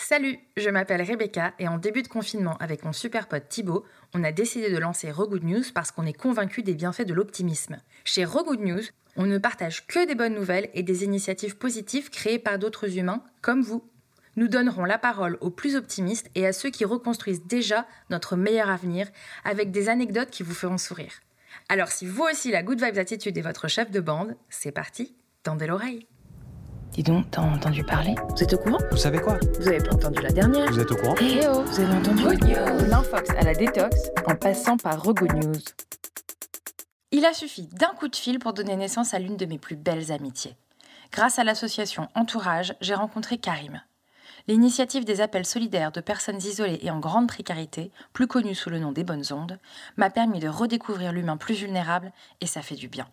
Salut, je m'appelle Rebecca et en début de confinement avec mon super pote Thibaut, on a décidé de lancer Regood News parce qu'on est convaincu des bienfaits de l'optimisme. Chez Regood News, on ne partage que des bonnes nouvelles et des initiatives positives créées par d'autres humains comme vous. Nous donnerons la parole aux plus optimistes et à ceux qui reconstruisent déjà notre meilleur avenir avec des anecdotes qui vous feront sourire. Alors si vous aussi la good vibes attitude est votre chef de bande, c'est parti, tendez l'oreille. Dis donc, t'as entendu parler Vous êtes au courant? Vous savez quoi? Vous avez pas entendu la dernière Vous êtes au courant? Eh oh, vous avez entendu De l'infox à la détox, en passant par Regood News. Il a suffi d'un coup de fil pour donner naissance à l'une de mes plus belles amitiés. Grâce à l'association Entourage, j'ai rencontré Karim. L'initiative des appels solidaires de personnes isolées et en grande précarité, plus connue sous le nom des bonnes ondes, m'a permis de redécouvrir l'humain plus vulnérable et ça fait du bien.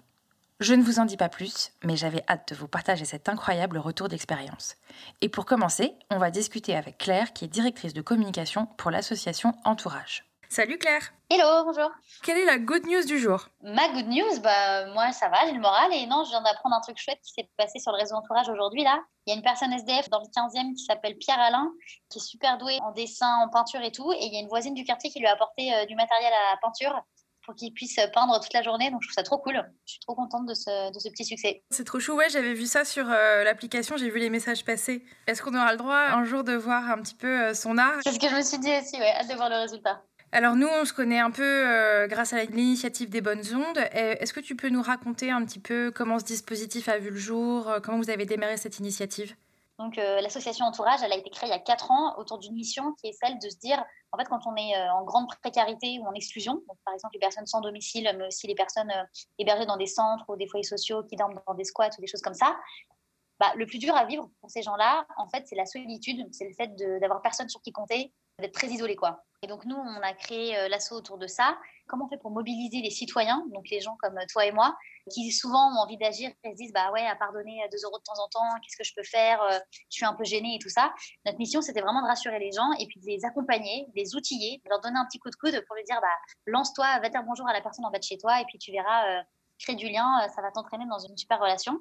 Je ne vous en dis pas plus, mais j'avais hâte de vous partager cet incroyable retour d'expérience. Et pour commencer, on va discuter avec Claire, qui est directrice de communication pour l'association Entourage. Salut Claire Hello, bonjour. Quelle est la good news du jour? Ma good news, bah moi ça va, j'ai le moral et non, je viens d'apprendre un truc chouette qui s'est passé sur le réseau Entourage aujourd'hui là. Il y a une personne SDF dans le 15e qui s'appelle Pierre Alain, qui est super doué en dessin, en peinture et tout, et il y a une voisine du quartier qui lui a apporté euh, du matériel à peinture pour qu'il puisse peindre toute la journée. Donc je trouve ça trop cool. Je suis trop contente de ce, de ce petit succès. C'est trop chou, ouais, j'avais vu ça sur euh, l'application, j'ai vu les messages passer. Est-ce qu'on aura le droit un jour de voir un petit peu euh, son art? C'est ce que je me suis dit aussi, ouais, hâte de voir le résultat. Alors nous, on se connaît un peu euh, grâce à l'initiative des bonnes ondes. Est-ce que tu peux nous raconter un petit peu comment ce dispositif a vu le jour, comment vous avez démarré cette initiative? Donc euh, l'association Entourage, elle a été créée il y a 4 ans autour d'une mission qui est celle de se dire, en fait, quand on est euh, en grande précarité ou en exclusion, donc par exemple les personnes sans domicile, mais aussi les personnes euh, hébergées dans des centres ou des foyers sociaux qui dorment dans des squats ou des choses comme ça, bah, le plus dur à vivre pour ces gens-là, en fait, c'est la solitude, c'est le fait d'avoir personne sur qui compter, d'être très isolé, quoi. Et donc nous, on a créé euh, l'asso autour de ça. Comment on fait pour mobiliser les citoyens, donc les gens comme toi et moi, qui souvent ont envie d'agir et se disent bah ouais, à pardonner 2 euros de temps en temps, qu'est-ce que je peux faire Euh, Je suis un peu gênée et tout ça. Notre mission, c'était vraiment de rassurer les gens et puis de les accompagner, de les outiller, de leur donner un petit coup de coude pour lui dire bah lance-toi, va dire bonjour à la personne en bas de chez toi et puis tu verras, euh, crée du lien, euh, ça va t'entraîner dans une super relation.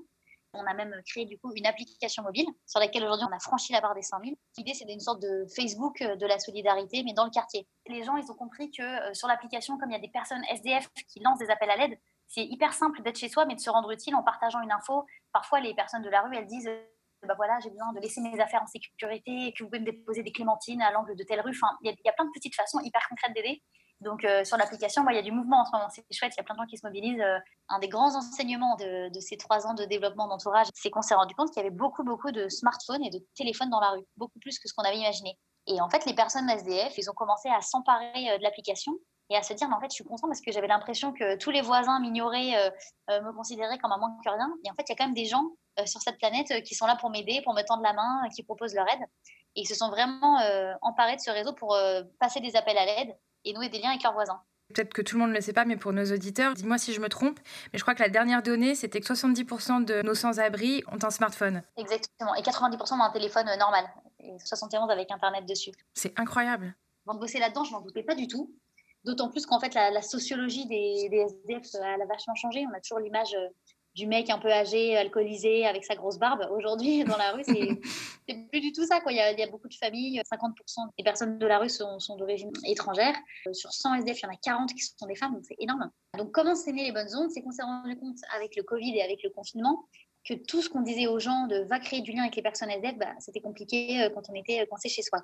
On a même créé du coup une application mobile sur laquelle aujourd'hui on a franchi la barre des 100 000. L'idée c'est une sorte de Facebook euh, de la solidarité mais dans le quartier. Les gens ils ont compris que euh, sur l'application comme il y a des personnes SDF qui lancent des appels à l'aide, c'est hyper simple d'être chez soi mais de se rendre utile en partageant une info. Parfois les personnes de la rue elles disent euh, bah voilà, j'ai besoin de laisser mes affaires en sécurité, que vous pouvez me déposer des clémentines à l'angle de telle rue. Enfin, il y, y a plein de petites façons hyper concrètes d'aider. Donc, euh, sur l'application, il y a du mouvement en ce moment. C'est chouette, il y a plein de gens qui se mobilisent. Euh, un des grands enseignements de, ces trois ans de développement d'entourage, c'est qu'on s'est rendu compte qu'il y avait beaucoup, beaucoup de smartphones et de téléphones dans la rue, beaucoup plus que ce qu'on avait imaginé. Et en fait, les personnes SDF, ils ont commencé à s'emparer euh, de l'application et à se dire, en fait, je suis content parce que j'avais l'impression que tous les voisins m'ignoraient, me considéraient comme un moins que rien. Et en fait, il y a quand même des gens sur cette planète qui sont là pour m'aider, pour me tendre la main, qui proposent leur aide. Et ils se sont vraiment emparés de ce réseau pour passer des appels à l'aide et nouer des liens avec leurs voisins. Peut-être que tout le monde ne le sait pas, mais pour nos auditeurs, dis-moi si je me trompe, mais je crois que la dernière donnée, c'était que 70% de nos sans-abri ont un smartphone. Exactement. Et 90% ont un téléphone euh, normal. Et 71 avec Internet dessus. C'est incroyable. Avant de bosser là-dedans, je n'en doutais pas du tout. D'autant plus qu'en fait, la, la sociologie des, des SDF, euh, elle a vachement changé. On a toujours l'image euh, du mec un peu âgé, alcoolisé, avec sa grosse barbe. Aujourd'hui, dans la rue, c'est plus du tout ça. Il, y a, beaucoup de familles. 50% des personnes de la rue sont, d'origine étrangère. Euh, Sur 100 SDF, il y en a 40 qui sont des femmes, donc c'est énorme. Donc, comment c'est né les bonnes ondes? C'est qu'on s'est rendu compte avec le Covid et avec le confinement que tout ce qu'on disait aux gens de va créer du lien avec les personnes SDF, bah, c'était compliqué euh, quand on était coincé chez soi.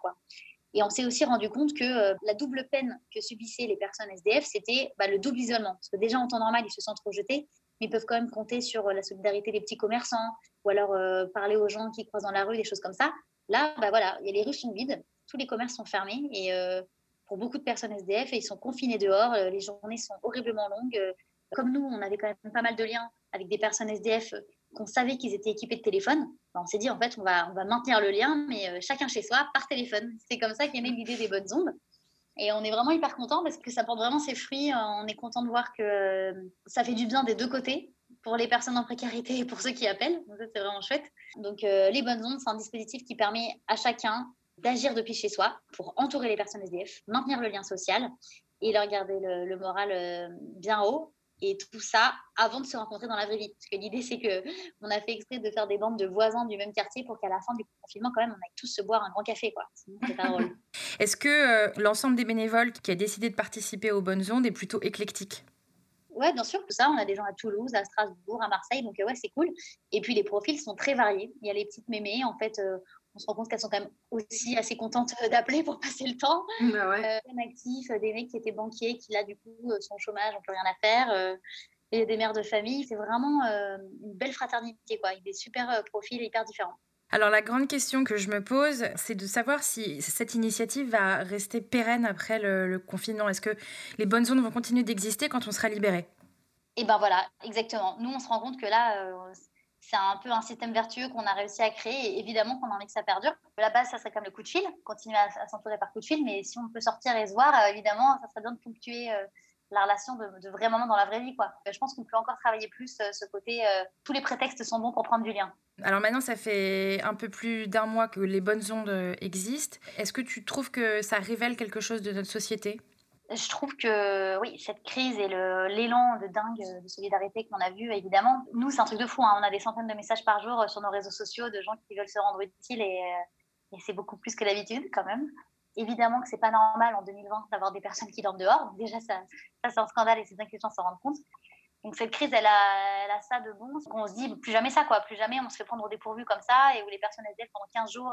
Et on s'est aussi rendu compte que euh, la double peine que subissaient les personnes SDF, c'était bah, le double isolement. Parce que déjà, en temps normal, ils se sentent rejetés, mais ils peuvent quand même compter sur euh, la solidarité des petits commerçants ou alors euh, parler aux gens qui croisent dans la rue, des choses comme ça. Là, bah, voilà, il y a les rues sont vides, tous les commerces sont fermés et euh, pour beaucoup de personnes SDF, ils sont confinés dehors, les journées sont horriblement longues. Comme nous, on avait quand même pas mal de liens avec des personnes SDF qu'on savait qu'ils étaient équipés de téléphone. Bah, on s'est dit, en fait, on va, on va maintenir le lien, mais chacun chez soi, par téléphone. C'est comme ça qu'est née l'idée des bonnes ondes. Et on est vraiment hyper content parce que ça porte vraiment ses fruits. On est content de voir que euh, ça fait du bien des deux côtés, pour les personnes en précarité et pour ceux qui appellent. C'est vraiment chouette. Donc, euh, les bonnes ondes, c'est un dispositif qui permet à chacun d'agir depuis chez soi pour entourer les personnes SDF, maintenir le lien social et leur garder le, le moral euh, bien haut Et tout ça avant de se rencontrer dans la vraie vie. Parce que l'idée, c'est qu'on a fait exprès de faire des bandes de voisins du même quartier pour qu'à la fin du confinement, quand même, on aille tous se boire un grand café. Quoi. Sinon, c'est pas drôle. Est-ce que euh, l'ensemble des bénévoles qui a décidé de participer aux Bonnes Ondes est plutôt éclectique? Ouais, bien sûr, tout ça. On a des gens à Toulouse, à Strasbourg, à Marseille, donc ouais, c'est cool. Et puis les profils sont très variés. Il y a les petites mémés, en fait, euh, on se rend compte qu'elles sont quand même aussi assez contentes d'appeler pour passer le temps. Bah ouais. euh, actifs, des mecs qui étaient banquiers, qui là, du coup, sont au chômage, n'ont plus rien à faire. Euh, et des mères de famille. C'est vraiment euh, une belle fraternité, quoi, avec des super euh, profils hyper différents. Alors la grande question que je me pose, c'est de savoir si cette initiative va rester pérenne après le, le confinement. Est-ce que les bonnes zones vont continuer d'exister quand on sera libéré? Et ben voilà, exactement. Nous, on se rend compte que là, euh, c'est un peu un système vertueux qu'on a réussi à créer. Et évidemment qu'on a envie que ça perdure. La base, ça serait comme le coup de fil, continuer à, s'entourer par coup de fil. Mais si on peut sortir et se voir, euh, évidemment, ça serait bien de ponctuer euh, la relation de, de vrais moments dans la vraie vie. Quoi. Je pense qu'on peut encore travailler plus euh, ce côté, euh, tous les prétextes sont bons pour prendre du lien. Alors maintenant, ça fait un peu plus d'un mois que les bonnes ondes existent. Est-ce que tu trouves que ça révèle quelque chose de notre société? Je trouve que oui, cette crise et l'élan de dingue de solidarité qu'on a vu, évidemment, nous, c'est un truc de fou. Hein. On a des centaines de messages par jour sur nos réseaux sociaux de gens qui veulent se rendre utiles et, euh, et c'est beaucoup plus que d'habitude quand même. Évidemment que c'est pas normal en 2020 d'avoir des personnes qui dorment dehors. Déjà, ça, ça c'est un scandale et c'est bien que les gens s'en rendent compte. Donc cette crise, elle a, ça de bon. On se dit plus jamais ça, quoi. Plus jamais on se fait prendre au dépourvu comme ça et où les personnes SDF pendant 15 jours,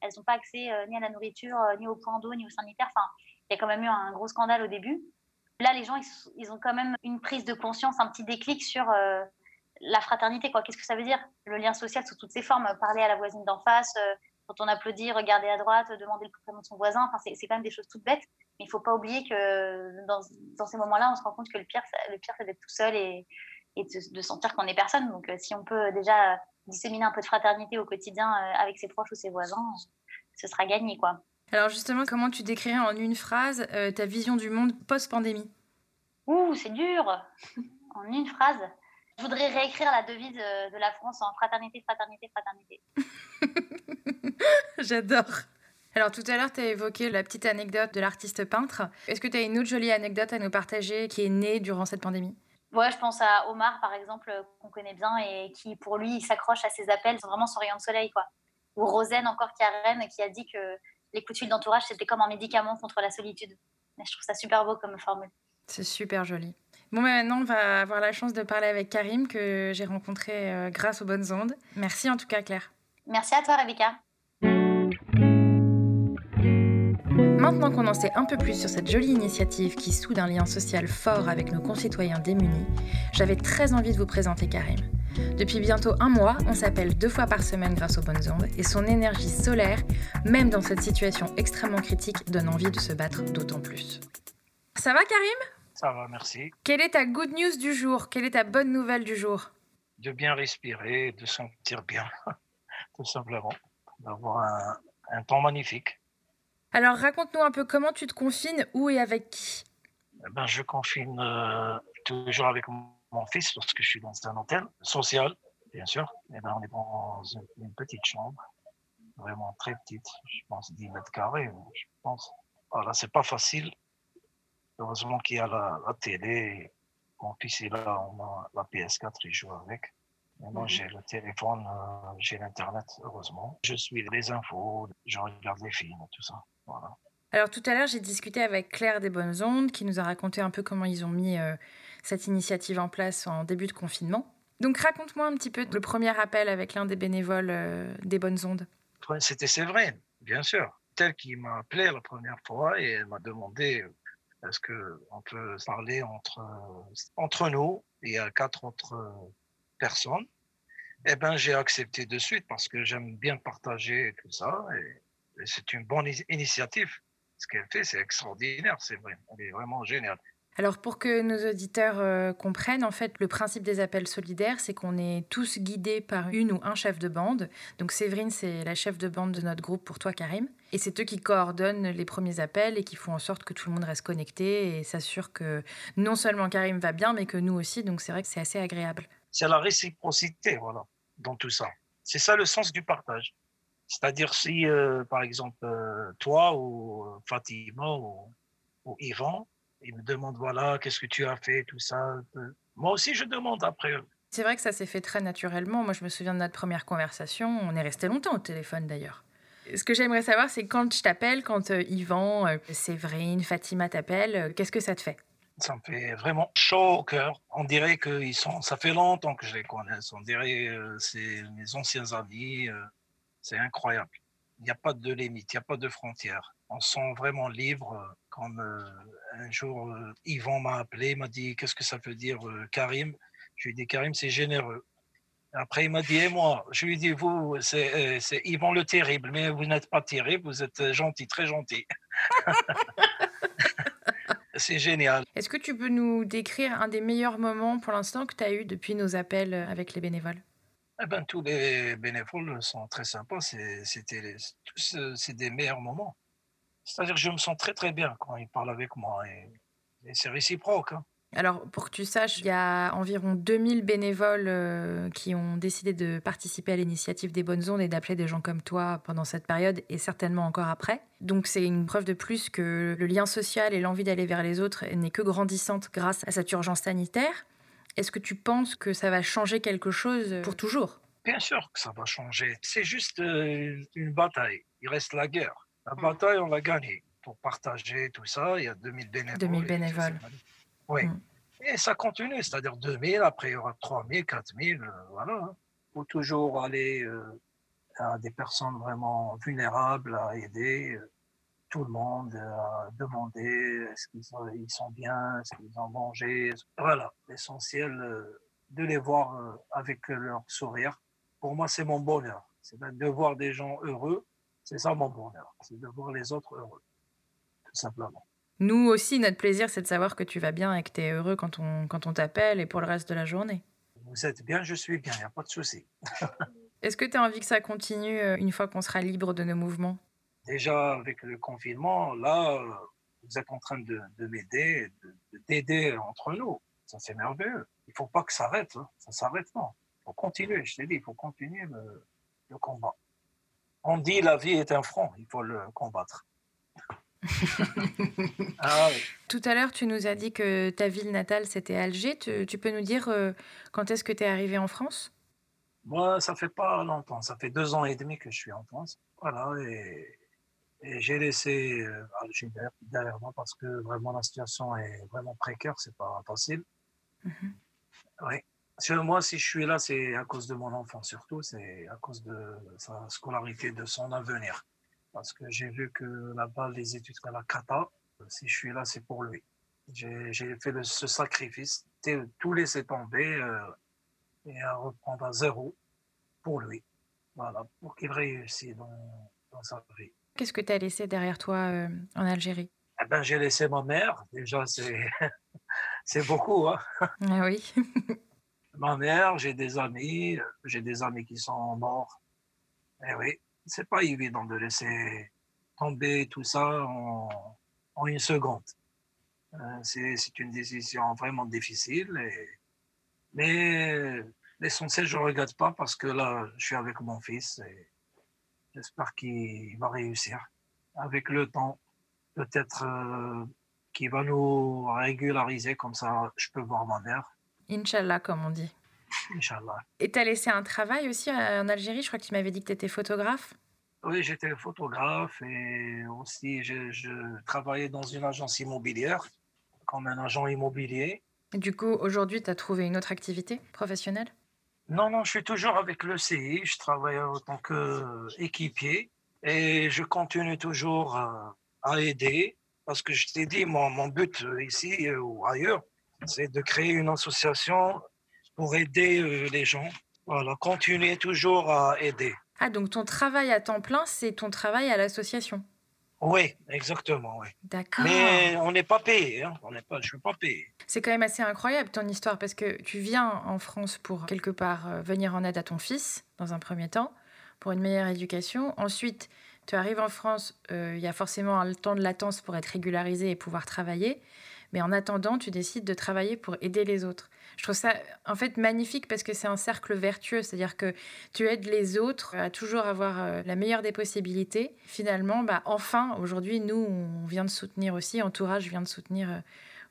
elles n'ont pas accès euh, ni à la nourriture, euh, ni au point d'eau, ni au sanitaire. Enfin, il y a quand même eu un gros scandale au début. Là, les gens, ils, ont quand même une prise de conscience, un petit déclic sur euh, la fraternité. Qu'est-ce que ça veut dire? Le lien social sous toutes ses formes. Parler à la voisine d'en face, euh, quand on applaudit, regarder à droite, demander le prénom de son voisin. Enfin, c'est quand même des choses toutes bêtes. Mais il ne faut pas oublier que dans, ces moments-là, on se rend compte que le pire, le pire c'est d'être tout seul et, de, sentir qu'on est personne. Donc, euh, si on peut déjà disséminer un peu de fraternité au quotidien avec ses proches ou ses voisins, ce sera gagné, quoi. Alors justement, comment tu décrirais en une phrase euh, ta vision du monde post-pandémie? Ouh, c'est dur En une phrase Je voudrais réécrire la devise de, la France en fraternité, fraternité, fraternité. J'adore alors tout à l'heure, tu as évoqué la petite anecdote de l'artiste peintre. Est-ce que tu as une autre jolie anecdote à nous partager qui est née durant cette pandémie? Ouais, je pense à Omar, par exemple, qu'on connaît bien et qui, pour lui, s'accroche à ses appels vraiment son rayon de soleil. Quoi. Ou Rosen, encore qui a Rennes, qui a dit que les coups de fil d'entourage, c'était comme un médicament contre la solitude. Mais je trouve ça super beau comme formule. C'est super joli. Bon, bah maintenant, on va avoir la chance de parler avec Karim, que j'ai rencontré euh, grâce aux bonnes ondes. Merci en tout cas, Claire. Merci à toi, Rebecca. Maintenant qu'on en sait un peu plus sur cette jolie initiative qui soude un lien social fort avec nos concitoyens démunis, j'avais très envie de vous présenter Karim. Depuis bientôt un mois, on s'appelle deux fois par semaine grâce aux bonnes ondes et son énergie solaire, même dans cette situation extrêmement critique, donne envie de se battre d'autant plus. Ça va Karim? Ça va, merci. Quelle est ta good news du jour? Quelle est ta bonne nouvelle du jour? De bien respirer, de sentir bien, tout simplement. D'avoir un, un temps magnifique. Alors raconte-nous un peu comment tu te confines, où et avec qui? Eh ben, Je confine euh, toujours avec mon fils parce que je suis dans un hôtel social, bien sûr. Et ben, on est dans une, une, petite chambre, vraiment très petite, je pense 10 mètres carrés, je pense. Voilà, c'est pas facile. Heureusement qu'il y a la, la, télé. Mon fils est là, on a la PS4, il joue avec. Maintenant, mmh. j'ai le téléphone, euh, j'ai l'Internet, heureusement. Je suis les infos, je regarde les films, tout ça. Voilà. Alors tout à l'heure, j'ai discuté avec Claire des Bonnes Ondes qui nous a raconté un peu comment ils ont mis euh, cette initiative en place en début de confinement. Donc raconte-moi un petit peu le premier appel avec l'un des bénévoles euh, des Bonnes Ondes. C'était Séverine, bien sûr. Telle qui m'a appelé la première fois et elle m'a demandé est-ce qu'on peut parler entre, entre nous y a quatre autres personnes. Eh ben, j'ai accepté de suite parce que j'aime bien partager tout ça et, et c'est une bonne initiative. Ce qu'elle fait, c'est extraordinaire, c'est vrai. Elle est vraiment géniale. Alors pour que nos auditeurs euh, comprennent, en fait, le principe des appels solidaires, c'est qu'on est tous guidés par une ou un chef de bande. Donc Séverine, c'est la chef de bande de notre groupe pour toi, Karim. Et c'est eux qui coordonnent les premiers appels et qui font en sorte que tout le monde reste connecté et s'assure que non seulement Karim va bien, mais que nous aussi. Donc c'est vrai que c'est assez agréable. C'est la réciprocité, voilà, dans tout ça. C'est ça le sens du partage. C'est-à-dire si, euh, par exemple, euh, toi ou Fatima ou, ou Yvan, ils me demandent, voilà, qu'est-ce que tu as fait, tout ça. Moi aussi, je demande après eux. C'est vrai que ça s'est fait très naturellement. Moi, je me souviens de notre première conversation. On est resté longtemps au téléphone d'ailleurs. Ce que j'aimerais savoir, c'est quand je t'appelle, quand euh, Yvan, euh, Séverine, Fatima t'appellent, euh, qu'est-ce que ça te fait? Ça me fait vraiment chaud au cœur. On dirait que sont, ça fait longtemps que je les connais. On dirait que c'est mes anciens amis. c'est incroyable. Il n'y a pas de limite, il n'y a pas de frontières. On se sent vraiment libre. Comme un jour, Yvan m'a appelé, m'a dit Qu'est-ce que ça veut dire, Karim? Je lui ai dit Karim, c'est généreux. Après, il m'a dit, et moi, je lui ai dit, vous, c'est, c'est Yvan le terrible, mais vous n'êtes pas terrible, vous êtes gentil, très gentil. c'est génial. Est-ce que tu peux nous décrire un des meilleurs moments pour l'instant que tu as eu depuis nos appels avec les bénévoles? Eh ben, tous les bénévoles sont très sympas. C'est des meilleurs moments. C'est-à-dire que je me sens très très bien quand ils parlent avec moi et, et c'est réciproque. Hein. Alors, pour que tu saches, il y a environ 2000 bénévoles euh, qui ont décidé de participer à l'initiative des bonnes ondes et d'appeler des gens comme toi pendant cette période et certainement encore après. Donc, c'est une preuve de plus que le lien social et l'envie d'aller vers les autres n'est que grandissante grâce à cette urgence sanitaire. Est-ce que tu penses que ça va changer quelque chose pour toujours? Bien sûr que ça va changer. C'est juste euh, une bataille. Il reste la guerre. La mm. bataille, on va gagner. Pour partager tout ça, il y a 2000 bénévoles. 2000 bénévoles. Oui. Mm. Et ça continue, c'est-à-dire 2000, après il y aura 3000, 4000, euh, voilà. Il hein. faut toujours aller euh, à des personnes vraiment vulnérables, à aider euh, tout le monde, à demander est-ce qu'ils sont, ils sont bien, est-ce qu'ils ont mangé. Voilà, l'essentiel de les voir avec leur sourire. Pour moi, c'est mon bonheur. C'est de voir des gens heureux, c'est ça mon bonheur. C'est de voir les autres heureux, tout simplement. Nous aussi, notre plaisir, c'est de savoir que tu vas bien et que tu es heureux quand on, quand on t'appelle et pour le reste de la journée. Vous êtes bien, je suis bien, il n'y a pas de souci. Est-ce que tu as envie que ça continue euh, une fois qu'on sera libre de nos mouvements? Déjà, avec le confinement, là, vous êtes en train de, de m'aider, de, d'aider entre nous. Ça, c'est merveilleux. Il ne faut pas que ça s'arrête. Hein. Ça s'arrête pas. Il faut continuer, je t'ai dit, il faut continuer le, le combat. On dit la vie est un front, il faut le combattre. Ah Tout à l'heure, tu nous as dit que ta ville natale, c'était Alger. Tu, peux nous dire euh, quand est-ce que tu es arrivé en France? Moi, ça fait pas longtemps. Ça fait deux ans et demi que je suis en France. Voilà, et, j'ai laissé euh, Alger derrière moi parce que vraiment la situation est vraiment précaire. C'est pas facile. Mhm. Oui. Moi, si je suis là, c'est à cause de mon enfant surtout. C'est à cause de sa scolarité, de son avenir parce que j'ai vu que là-bas, les études à la cata, si je suis là, c'est pour lui. J'ai fait ce sacrifice, tout laisser tomber euh, et à reprendre à zéro pour lui. Voilà, pour qu'il réussisse dans, dans, sa vie. Qu'est-ce que tu as laissé derrière toi euh, en Algérie? Eh ben, J'ai laissé ma mère. Déjà, c'est beaucoup. Hein ah oui. ma mère, j'ai des amis, j'ai des amis qui sont morts. Eh oui, c'est pas évident de laisser tomber tout ça en, en une seconde. Euh, c'est une décision vraiment difficile. Et, mais l'essentiel, je ne regrette pas parce que là, je suis avec mon fils et j'espère qu'il va réussir. Avec le temps, peut-être euh, qu'il va nous régulariser, comme ça, je peux voir ma mère. Inch'Allah, comme on dit. Inch'Allah. Et tu as laissé un travail aussi euh, en Algérie? Je crois que tu m'avais dit que tu étais photographe. Oui, j'étais photographe et aussi je, travaillais dans une agence immobilière comme un agent immobilier. Et du coup, aujourd'hui, tu as trouvé une autre activité professionnelle? Non, non, je suis toujours avec le CI. Je travaille en tant qu'équipier et je continue toujours à, à aider parce que je t'ai dit, mon, mon but ici ou ailleurs, c'est de créer une association pour aider euh, les gens. Voilà, continuer toujours à aider. Ah, donc ton travail à temps plein, c'est ton travail à l'association? Oui, exactement, oui. D'accord. Mais on n'est pas payé, hein. on n'est pas, je ne suis pas payé. C'est quand même assez incroyable ton histoire parce que tu viens en France pour quelque part euh, venir en aide à ton fils dans un premier temps, pour une meilleure éducation. Ensuite, tu arrives en France, euh, il y a forcément un temps de latence pour être régularisé et pouvoir travailler. Mais en attendant, tu décides de travailler pour aider les autres. Je trouve ça en fait magnifique parce que c'est un cercle vertueux, c'est-à-dire que tu aides les autres à toujours avoir euh, la meilleure des possibilités. Finalement, bah, enfin, aujourd'hui, nous, on vient de soutenir aussi, Entourage vient de soutenir euh,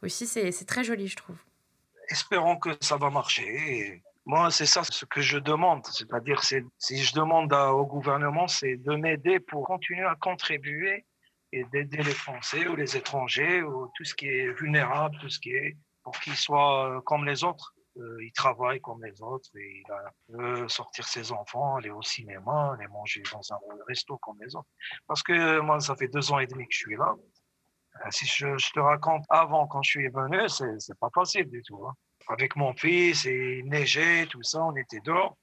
aussi. C'est très joli, je trouve. espérons que ça va marcher. moi, c'est ça ce que je demande. C'est-à-dire, si je demande au gouvernement, c'est de m'aider pour continuer à contribuer et d'aider les Français ou les étrangers ou tout ce qui est vulnérable, tout ce qui est pour qu'ils soient euh, comme les autres. Euh, il travaille comme les autres et il peut sortir ses enfants, aller au cinéma, aller manger dans un resto comme les autres. Parce que moi, ça fait deux ans et demi que je suis là. Euh, si je, te raconte avant, quand je suis venu, c'est pas facile du tout. Hein. Avec mon fils, il neigeait, tout ça, on était dehors.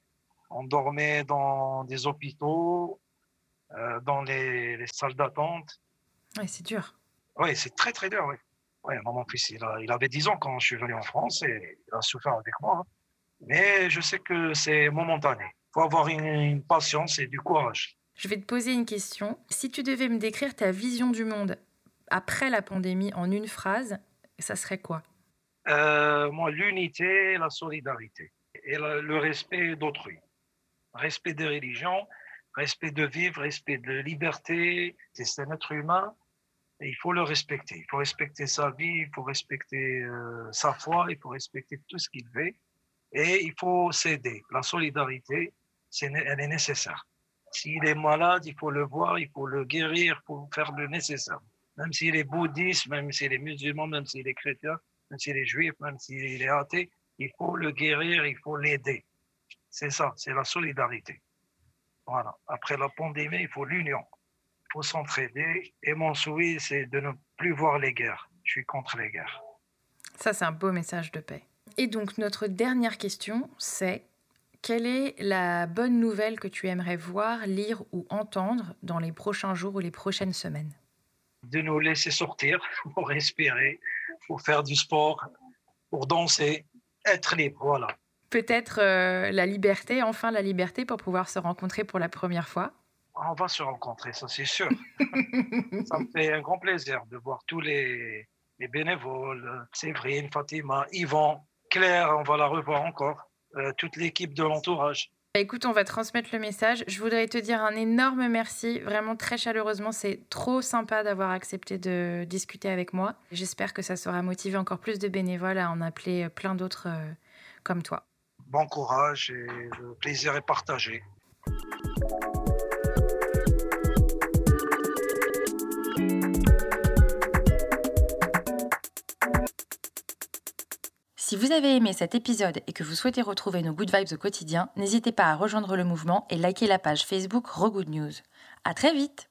On dormait dans des hôpitaux, euh, dans les salles d'attente. Oui, c'est dur. Oui, c'est très, très dur, oui. Ouais, mon fils, il, il, avait 10 ans quand je suis venu en France et il a souffert avec moi. Hein. Mais je sais que c'est momentané. Il faut avoir une, patience et du courage. Je vais te poser une question. Si tu devais me décrire ta vision du monde après la pandémie en une phrase, ça serait quoi? Euh, Moi, l'unité, la solidarité et le respect d'autrui. Respect des religions, respect de vivre, respect de liberté. C'est un être humain il faut le respecter. Il faut respecter sa vie, il faut respecter euh, sa foi, il faut respecter tout ce qu'il fait. Et il faut s'aider. La solidarité, elle est nécessaire. S'il est malade, il faut le voir, il faut le guérir, il faut faire le nécessaire. Même s'il est bouddhiste, même s'il est musulman, même s'il est chrétien, même s'il est juif, même s'il est athée, il faut le guérir, il faut l'aider. C'est ça, c'est la solidarité. Voilà. Après la pandémie, il faut l'union faut s'entraider. Et mon souhait, c'est de ne plus voir les guerres. Je suis contre les guerres. Ça, c'est un beau message de paix. Et donc, notre dernière question, c'est quelle est la bonne nouvelle que tu aimerais voir, lire ou entendre dans les prochains jours ou les prochaines semaines? De nous laisser sortir pour respirer, pour faire du sport, pour danser, être libre, voilà. Peut-être euh, la liberté, enfin la liberté pour pouvoir se rencontrer pour la première fois on va se rencontrer, ça c'est sûr. ça me fait un grand plaisir de voir tous les, bénévoles, Séverine, Fatima, Yvan, Claire, on va la revoir encore, euh, toute l'équipe de l'entourage. Bah, écoute, on va transmettre le message. Je voudrais te dire un énorme merci, vraiment très chaleureusement. C'est trop sympa d'avoir accepté de discuter avec moi. J'espère que ça sera motivé encore plus de bénévoles à en appeler plein d'autres euh, comme toi. Bon courage et le plaisir est partagé. Si vous avez aimé cet épisode et que vous souhaitez retrouver nos good vibes au quotidien, n'hésitez pas à rejoindre le mouvement et liker la page Facebook Regood News. À très vite!